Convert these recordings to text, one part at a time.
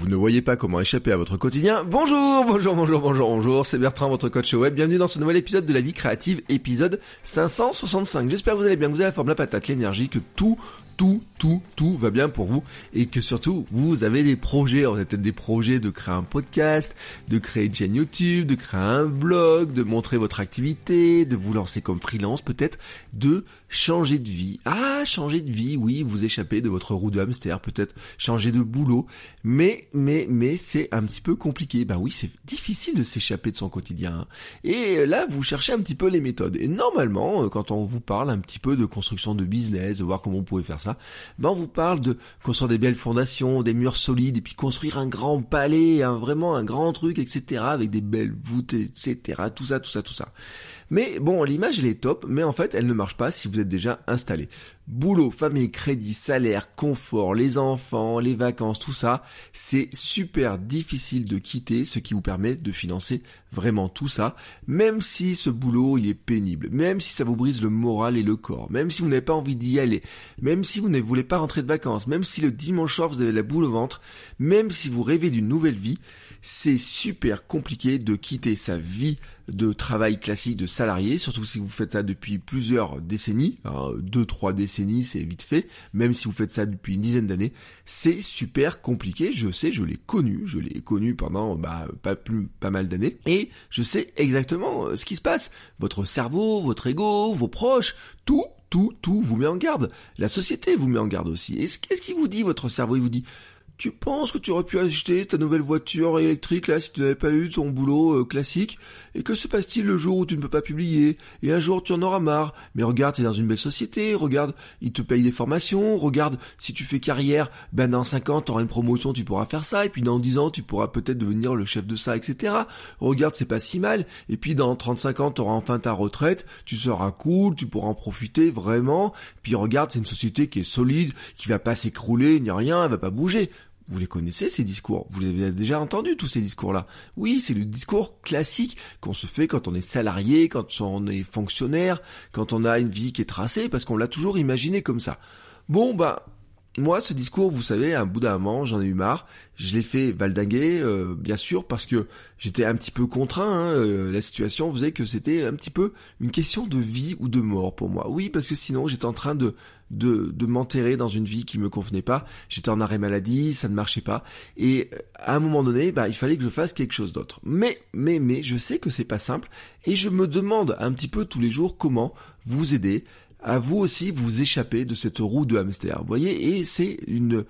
Vous ne voyez pas comment échapper à votre quotidien Bonjour, bonjour, bonjour, bonjour, bonjour, c'est Bertrand, votre coach web. Bienvenue dans ce nouvel épisode de la vie créative, épisode 565. J'espère que vous allez bien, que vous avez la forme, la patate, l'énergie, que tout, tout, tout, tout va bien pour vous et que surtout vous avez des projets. Vous avez peut-être des projets de créer un podcast, de créer une chaîne YouTube, de créer un blog, de montrer votre activité, de vous lancer comme freelance peut-être, de changer de vie. Ah, changer de vie, oui, vous échappez de votre roue de hamster, peut-être changer de boulot, mais, mais, mais c'est un petit peu compliqué. Bah oui, c'est difficile de s'échapper de son quotidien. hein. Et là, vous cherchez un petit peu les méthodes. Et normalement, euh, quand on vous parle un petit peu de construction de business, de voir comment vous pouvez faire ça, ben on vous parle de construire des belles fondations, des murs solides, et puis construire un grand palais, un, vraiment un grand truc, etc., avec des belles voûtes, etc., tout ça, tout ça, tout ça. Mais bon, l'image elle est top, mais en fait elle ne marche pas si vous êtes déjà installé. Boulot, famille, crédit, salaire, confort, les enfants, les vacances, tout ça, c'est super difficile de quitter ce qui vous permet de financer vraiment tout ça, même si ce boulot il est pénible, même si ça vous brise le moral et le corps, même si vous n'avez pas envie d'y aller, même si vous ne voulez pas rentrer de vacances, même si le dimanche soir vous avez la boule au ventre, même si vous rêvez d'une nouvelle vie, c'est super compliqué de quitter sa vie de travail classique de salarié, surtout si vous faites ça depuis plusieurs décennies, hein, deux, trois décennies c'est vite fait, même si vous faites ça depuis une dizaine d'années, c'est super compliqué, je sais, je l'ai connu, je l'ai connu pendant bah, pas plus pas mal d'années, et je sais exactement euh, ce qui se passe. Votre cerveau, votre ego, vos proches, tout, tout, tout vous met en garde. La société vous met en garde aussi. Et qu'est-ce qui vous dit votre cerveau? Il vous dit tu penses que tu aurais pu acheter ta nouvelle voiture électrique là si tu n'avais pas eu ton boulot euh, classique? Et que se passe-t-il le jour où tu ne peux pas publier? Et un jour tu en auras marre. Mais regarde, tu es dans une belle société, regarde, ils te payent des formations, regarde, si tu fais carrière, ben dans 5 ans tu auras une promotion, tu pourras faire ça, et puis dans 10 ans tu pourras peut-être devenir le chef de ça, etc. Regarde, c'est pas si mal. Et puis dans 35 ans tu auras enfin ta retraite, tu seras cool, tu pourras en profiter vraiment. Puis regarde, c'est une société qui est solide, qui va pas s'écrouler, ni rien, elle va pas bouger. Vous les connaissez ces discours? Vous avez déjà entendu tous ces discours-là? Oui, c'est le discours classique qu'on se fait quand on est salarié, quand on est fonctionnaire, quand on a une vie qui est tracée, parce qu'on l'a toujours imaginé comme ça. Bon, bah, moi, ce discours, vous savez, à bout d'un moment, j'en ai eu marre. Je l'ai fait valdinguer, euh, bien sûr, parce que j'étais un petit peu contraint. hein, euh, la situation faisait que c'était un petit peu une question de vie ou de mort pour moi. Oui, parce que sinon, j'étais en train de de, de m'enterrer dans une vie qui me convenait pas. J'étais en arrêt maladie, ça ne marchait pas. Et euh, à un moment donné, bah, il fallait que je fasse quelque chose d'autre. Mais, mais, mais, je sais que c'est pas simple. Et je me demande un petit peu tous les jours comment vous aider à vous aussi vous échapper de cette roue de hamster. Vous voyez, et c'est une,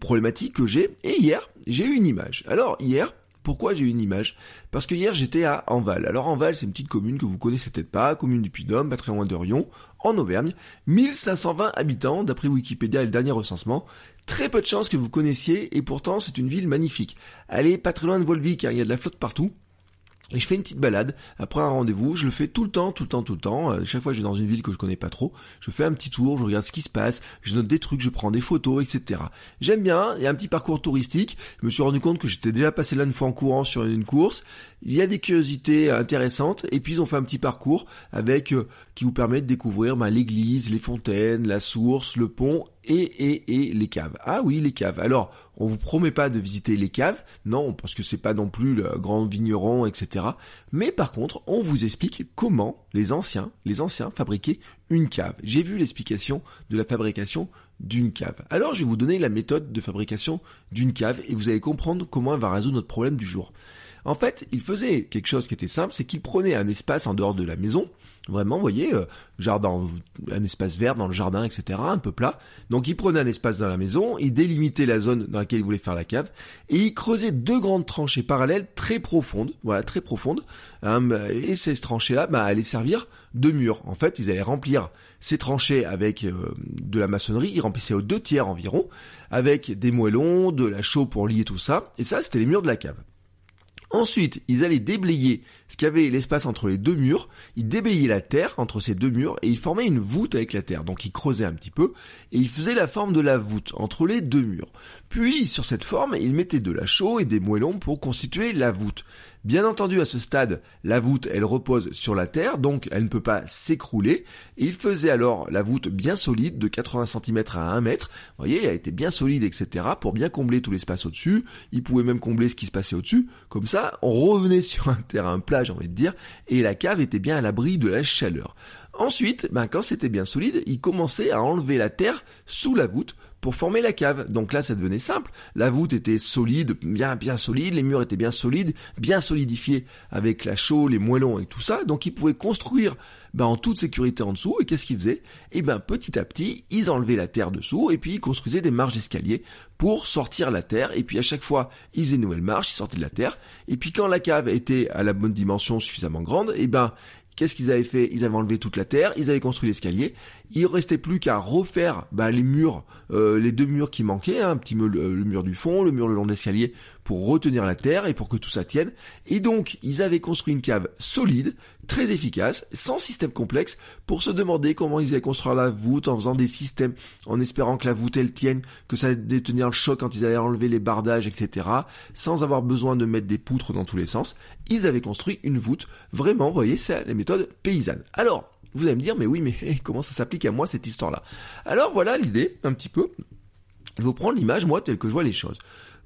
problématique que j'ai. Et hier, j'ai eu une image. Alors, hier, pourquoi j'ai eu une image? Parce que hier j'étais à Enval. Alors Enval c'est une petite commune que vous connaissez peut-être pas, commune du Puy-de-Dôme, pas très loin de Rion, en Auvergne. 1520 habitants d'après Wikipédia et le dernier recensement. Très peu de chances que vous connaissiez et pourtant c'est une ville magnifique. Est pas très loin de Volvic car il y a de la flotte partout. Et je fais une petite balade après un rendez-vous. Je le fais tout le temps, tout le temps, tout le temps. Euh, chaque fois que je vais dans une ville que je connais pas trop, je fais un petit tour, je regarde ce qui se passe, je note des trucs, je prends des photos, etc. J'aime bien. Il y a un petit parcours touristique. Je me suis rendu compte que j'étais déjà passé là une fois en courant sur une course. Il y a des curiosités intéressantes. Et puis ils ont fait un petit parcours avec euh, qui vous permet de découvrir bah, l'église, les fontaines, la source, le pont et, et, et les caves. Ah oui, les caves. Alors, on vous promet pas de visiter les caves, non, parce que c'est pas non plus le grand vigneron, etc. Mais par contre, on vous explique comment les anciens, les anciens fabriquaient une cave. J'ai vu l'explication de la fabrication d'une cave. Alors, je vais vous donner la méthode de fabrication d'une cave et vous allez comprendre comment elle va résoudre notre problème du jour. En fait, il faisait quelque chose qui était simple, c'est qu'il prenait un espace en dehors de la maison, Vraiment, vous voyez, euh, jardin, un espace vert dans le jardin, etc., un peu plat. Donc il prenait un espace dans la maison, il délimitait la zone dans laquelle il voulait faire la cave, et il creusait deux grandes tranchées parallèles très profondes, voilà, très profondes, hein, et ces tranchées-là, bah, allaient servir deux murs. En fait, ils allaient remplir ces tranchées avec euh, de la maçonnerie, ils remplissaient aux deux tiers environ, avec des moellons, de la chaux pour lier tout ça, et ça c'était les murs de la cave. Ensuite, ils allaient déblayer ce qu'il y avait l'espace entre les deux murs, ils déblayaient la terre entre ces deux murs et ils formaient une voûte avec la terre. Donc ils creusaient un petit peu et ils faisaient la forme de la voûte entre les deux murs. Puis sur cette forme, ils mettaient de la chaux et des moellons pour constituer la voûte. Bien entendu, à ce stade, la voûte, elle repose sur la terre, donc elle ne peut pas s'écrouler. Et il faisait alors la voûte bien solide, de 80 cm à 1 mètre. Vous voyez, elle était bien solide, etc., pour bien combler tout l'espace au-dessus. Il pouvait même combler ce qui se passait au-dessus. Comme ça, on revenait sur un terrain plat, j'ai envie de dire, et la cave était bien à l'abri de la chaleur. Ensuite, ben, quand c'était bien solide, il commençait à enlever la terre sous la voûte pour former la cave. Donc là, ça devenait simple. La voûte était solide, bien bien solide, les murs étaient bien solides, bien solidifiés avec la chaux, les moellons et tout ça. Donc ils pouvaient construire ben, en toute sécurité en dessous. Et qu'est-ce qu'ils faisaient? Eh ben petit à petit, ils enlevaient la terre dessous et puis ils construisaient des marches d'escalier pour sortir la terre. Et puis à chaque fois, ils faisaient une nouvelle marche, ils sortaient de la terre. Et puis quand la cave était à la bonne dimension suffisamment grande, eh ben Qu'est-ce qu'ils avaient fait? Ils avaient enlevé toute la terre, ils avaient construit l'escalier. Il restait plus qu'à refaire bah, les murs, euh, les deux murs qui manquaient, hein, un petit peu le, mur du fond, le mur le long de l'escalier, pour retenir la terre et pour que tout ça tienne. Et donc, ils avaient construit une cave solide, très efficace, sans système complexe, pour se demander comment ils allaient construire la voûte en faisant des systèmes, en espérant que la voûte elle tienne, que ça allait détenir le choc quand ils allaient enlever les bardages, etc. Sans avoir besoin de mettre des poutres dans tous les sens. Ils avaient construit une voûte. Vraiment, vous voyez, c'est la méthode paysanne. Alors, vous allez me dire, mais oui, mais comment ça s'applique à moi cette histoire-là? Alors voilà l'idée, un petit peu. Je vais vous prendre l'image, moi, telle que je vois les choses.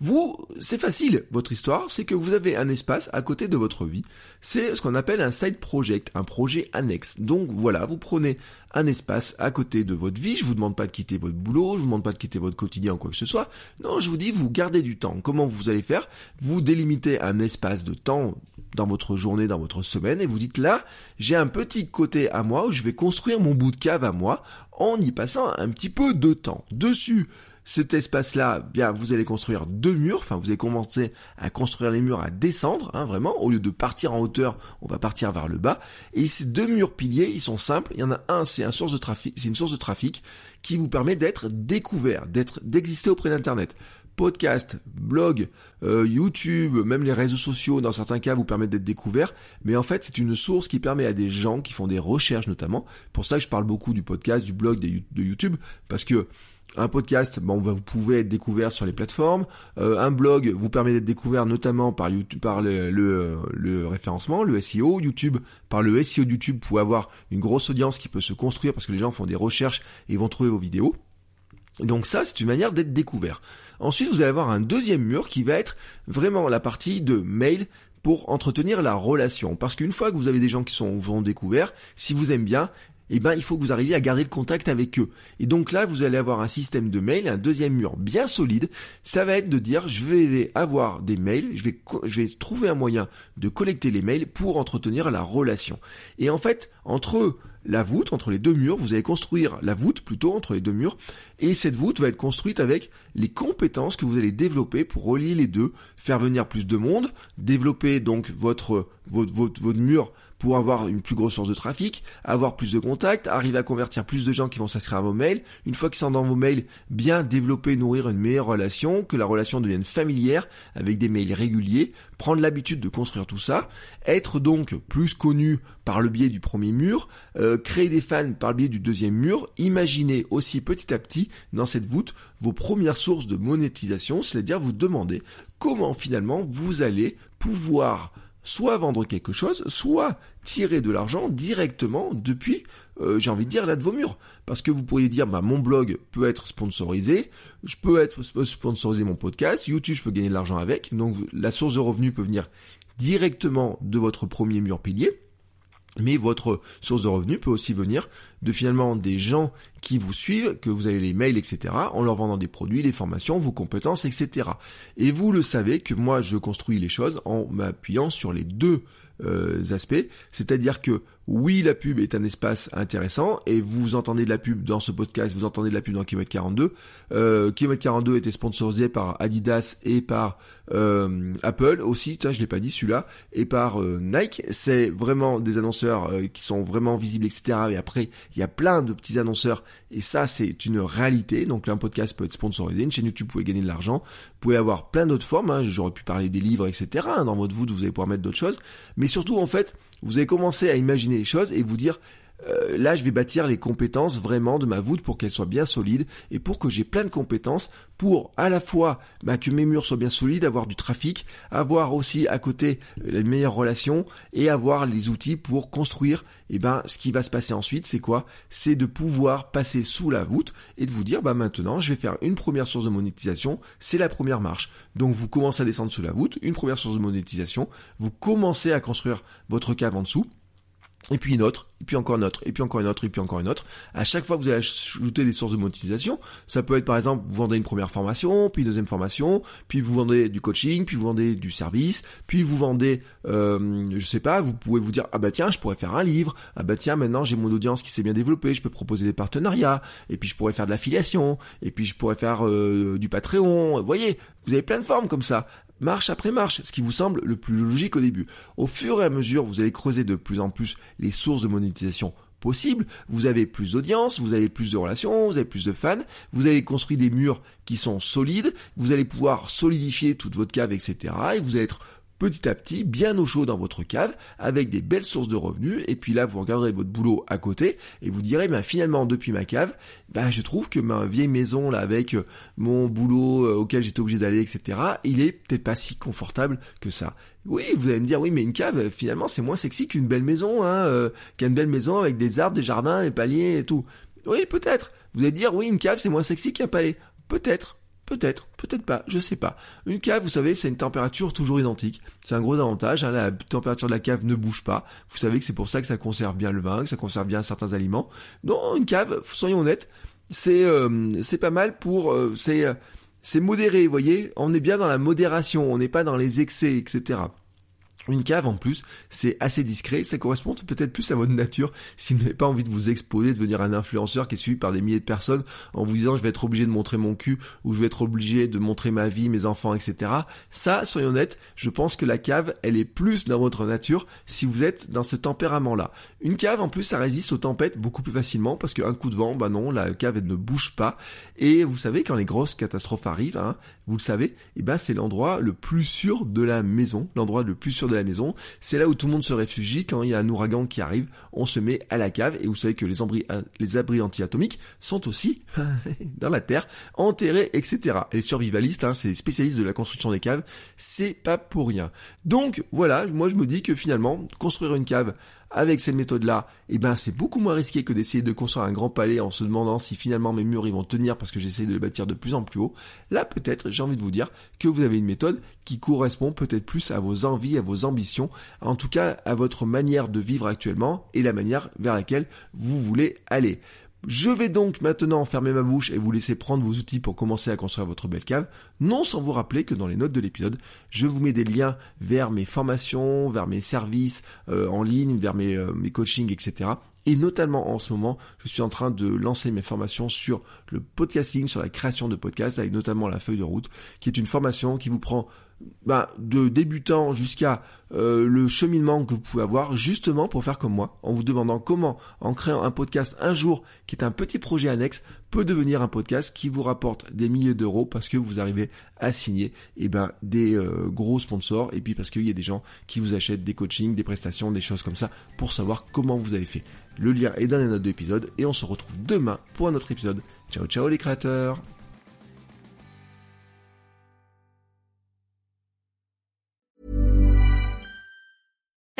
Vous, c'est facile, votre histoire, c'est que vous avez un espace à côté de votre vie. C'est ce qu'on appelle un side project, un projet annexe. Donc voilà, vous prenez un espace à côté de votre vie. Je vous demande pas de quitter votre boulot, je vous demande pas de quitter votre quotidien ou quoi que ce soit. Non, je vous dis, vous gardez du temps. Comment vous allez faire? Vous délimitez un espace de temps dans votre journée, dans votre semaine, et vous dites là, j'ai un petit côté à moi où je vais construire mon bout de cave à moi en y passant un petit peu de temps. Dessus, cet espace-là, bien, vous allez construire deux murs. Enfin, vous allez commencer à construire les murs, à descendre, hein, vraiment. Au lieu de partir en hauteur, on va partir vers le bas. Et ces deux murs piliers, ils sont simples. Il y en a un, c'est un source de trafic, c'est une source de trafic qui vous permet d'être découvert, d'être, d'exister auprès d'Internet podcast, blog, euh, YouTube, même les réseaux sociaux, dans certains cas, vous permettent d'être découverts. Mais en fait, c'est une source qui permet à des gens qui font des recherches notamment. Pour ça que je parle beaucoup du podcast, du blog, de YouTube, parce que un podcast, bon, vous pouvez être découvert sur les plateformes. Euh, un blog vous permet d'être découvert notamment par YouTube, par le, référencement, le SEO. YouTube, par le SEO de YouTube, vous pouvez avoir une grosse audience qui peut se construire parce que les gens font des recherches et vont trouver vos vidéos. Donc ça, c'est une manière d'être découvert. Ensuite, vous allez avoir un deuxième mur qui va être vraiment la partie de mail pour entretenir la relation. Parce qu'une fois que vous avez des gens qui sont vous découverts, si vous aimez bien, eh ben il faut que vous arriviez à garder le contact avec eux. Et donc là, vous allez avoir un système de mail, un deuxième mur bien solide. Ça va être de dire, je vais avoir des mails, je vais, je vais trouver un moyen de collecter les mails pour entretenir la relation. Et en fait, entre la voûte, entre les deux murs, vous allez construire la voûte plutôt entre les deux murs, et cette voûte va être construite avec les compétences que vous allez développer pour relier les deux, faire venir plus de monde, développer donc votre, votre, votre, votre mur pour avoir une plus grosse source de trafic, avoir plus de contacts, arriver à convertir plus de gens qui vont s'inscrire à vos mails. Une fois qu'ils sont dans vos mails, bien développer, nourrir une meilleure relation, que la relation devienne familière avec des mails réguliers, prendre l'habitude de construire tout ça, être donc plus connu par le biais du premier mur, euh, créer des fans par le biais du deuxième mur, imaginer aussi petit à petit dans cette voûte vos premières sources de monétisation, c'est-à-dire vous demander comment finalement vous allez pouvoir soit vendre quelque chose, soit tirer de l'argent directement depuis, euh, j'ai envie de dire, là de vos murs. Parce que vous pourriez dire, bah, mon blog peut être sponsorisé, je peux être sponsoriser mon podcast, YouTube, je peux gagner de l'argent avec. Donc la source de revenus peut venir directement de votre premier mur pilier. Mais votre source de revenus peut aussi venir de finalement des gens qui vous suivent, que vous avez les mails, etc., en leur vendant des produits, des formations, vos compétences, etc. Et vous le savez que moi je construis les choses en m'appuyant sur les deux euh, aspects, c'est-à-dire que oui, la pub est un espace intéressant et vous entendez de la pub dans ce podcast, vous entendez de la pub dans Kilomètre 42. Euh, Kilomètre 42 était sponsorisé par Adidas et par euh, Apple aussi, je l'ai pas dit celui-là, et par euh, Nike. C'est vraiment des annonceurs euh, qui sont vraiment visibles, etc. Et après, il y a plein de petits annonceurs, et ça c'est une réalité. Donc là, un podcast peut être sponsorisé, une chaîne YouTube vous pouvez gagner de l'argent, vous pouvez avoir plein d'autres formes. Hein. J'aurais pu parler des livres, etc. Dans votre voûte, vous allez pouvoir mettre d'autres choses, mais surtout en fait, vous allez commencer à imaginer les choses et vous dire euh, là, je vais bâtir les compétences vraiment de ma voûte pour qu'elle soit bien solide et pour que j'ai plein de compétences pour à la fois bah, que mes murs soient bien solides, avoir du trafic, avoir aussi à côté euh, les meilleures relations et avoir les outils pour construire. Et eh ben, ce qui va se passer ensuite, c'est quoi? C'est de pouvoir passer sous la voûte et de vous dire, bah maintenant, je vais faire une première source de monétisation. C'est la première marche. Donc, vous commencez à descendre sous la voûte, une première source de monétisation. Vous commencez à construire votre cave en dessous et puis une autre, et puis encore une autre, et puis encore une autre, et puis encore une autre. À chaque fois que vous allez ajouter des sources de monétisation, ça peut être par exemple, vous vendez une première formation, puis une deuxième formation, puis vous vendez du coaching, puis vous vendez du service, puis vous vendez, euh, je sais pas, vous pouvez vous dire, ah bah tiens, je pourrais faire un livre, ah bah tiens, maintenant j'ai mon audience qui s'est bien développée, je peux proposer des partenariats, et puis je pourrais faire de l'affiliation, et puis je pourrais faire euh, du Patreon, vous voyez, vous avez plein de formes comme ça marche après marche, ce qui vous semble le plus logique au début. Au fur et à mesure, vous allez creuser de plus en plus les sources de monétisation possibles, vous avez plus d'audience, vous avez plus de relations, vous avez plus de fans, vous avez construit des murs qui sont solides, vous allez pouvoir solidifier toute votre cave, etc. Et vous allez être petit à petit, bien au chaud dans votre cave, avec des belles sources de revenus, et puis là, vous regarderez votre boulot à côté, et vous direz, ben finalement, depuis ma cave, ben je trouve que ma vieille maison, là, avec euh, mon boulot euh, auquel j'étais obligé d'aller, etc., il est peut-être pas si confortable que ça. Oui, vous allez me dire, oui, mais une cave, finalement, c'est moins sexy qu'une belle maison, hein, euh, qu'une belle maison avec des arbres, des jardins, des paliers et tout. Oui, peut-être. Vous allez dire, oui, une cave, c'est moins sexy qu'un palais. Peut-être. Peut-être, peut-être pas, je sais pas. Une cave, vous savez, c'est une température toujours identique. C'est un gros avantage, hein, la température de la cave ne bouge pas. Vous savez que c'est pour ça que ça conserve bien le vin, que ça conserve bien certains aliments. Non, une cave, soyons honnêtes, c'est euh, c'est pas mal pour euh, c'est euh, c'est modéré, vous voyez. On est bien dans la modération, on n'est pas dans les excès, etc. Une cave en plus, c'est assez discret, ça correspond peut-être plus à votre nature si vous n'avez pas envie de vous exposer, de devenir un influenceur qui est suivi par des milliers de personnes en vous disant je vais être obligé de montrer mon cul ou je vais être obligé de montrer ma vie, mes enfants, etc. Ça, soyons honnêtes, je pense que la cave, elle est plus dans votre nature si vous êtes dans ce tempérament-là. Une cave en plus, ça résiste aux tempêtes beaucoup plus facilement parce qu'un coup de vent, bah non, la cave elle ne bouge pas. Et vous savez quand les grosses catastrophes arrivent, hein, vous le savez, et eh ben c'est l'endroit le plus sûr de la maison, l'endroit le plus sûr de la maison. C'est là où tout le monde se réfugie quand il y a un ouragan qui arrive. On se met à la cave et vous savez que les, euh, les abris anti-atomiques sont aussi dans la terre, enterrés, etc. Et les survivalistes, hein, c'est les spécialistes de la construction des caves, c'est pas pour rien. Donc voilà, moi je me dis que finalement, construire une cave avec cette méthode-là, eh ben c'est beaucoup moins risqué que d'essayer de construire un grand palais en se demandant si finalement mes murs ils vont tenir parce que j'essaie de les bâtir de plus en plus haut. Là peut-être, j'ai envie de vous dire que vous avez une méthode qui correspond peut-être plus à vos envies, à vos ambitions, en tout cas à votre manière de vivre actuellement et la manière vers laquelle vous voulez aller. Je vais donc maintenant fermer ma bouche et vous laisser prendre vos outils pour commencer à construire votre belle cave, non sans vous rappeler que dans les notes de l'épisode, je vous mets des liens vers mes formations, vers mes services euh, en ligne, vers mes, euh, mes coachings, etc. Et notamment en ce moment, je suis en train de lancer mes formations sur le podcasting, sur la création de podcasts, avec notamment la feuille de route, qui est une formation qui vous prend bah, de débutant jusqu'à euh, le cheminement que vous pouvez avoir justement pour faire comme moi, en vous demandant comment, en créant un podcast un jour qui est un petit projet annexe, peut devenir un podcast qui vous rapporte des milliers d'euros parce que vous arrivez à signer eh ben, des euh, gros sponsors et puis parce qu'il y a des gens qui vous achètent des coachings, des prestations, des choses comme ça pour savoir comment vous avez fait. Le lien est dans les notes d'épisode et on se retrouve demain pour un autre épisode. Ciao ciao les créateurs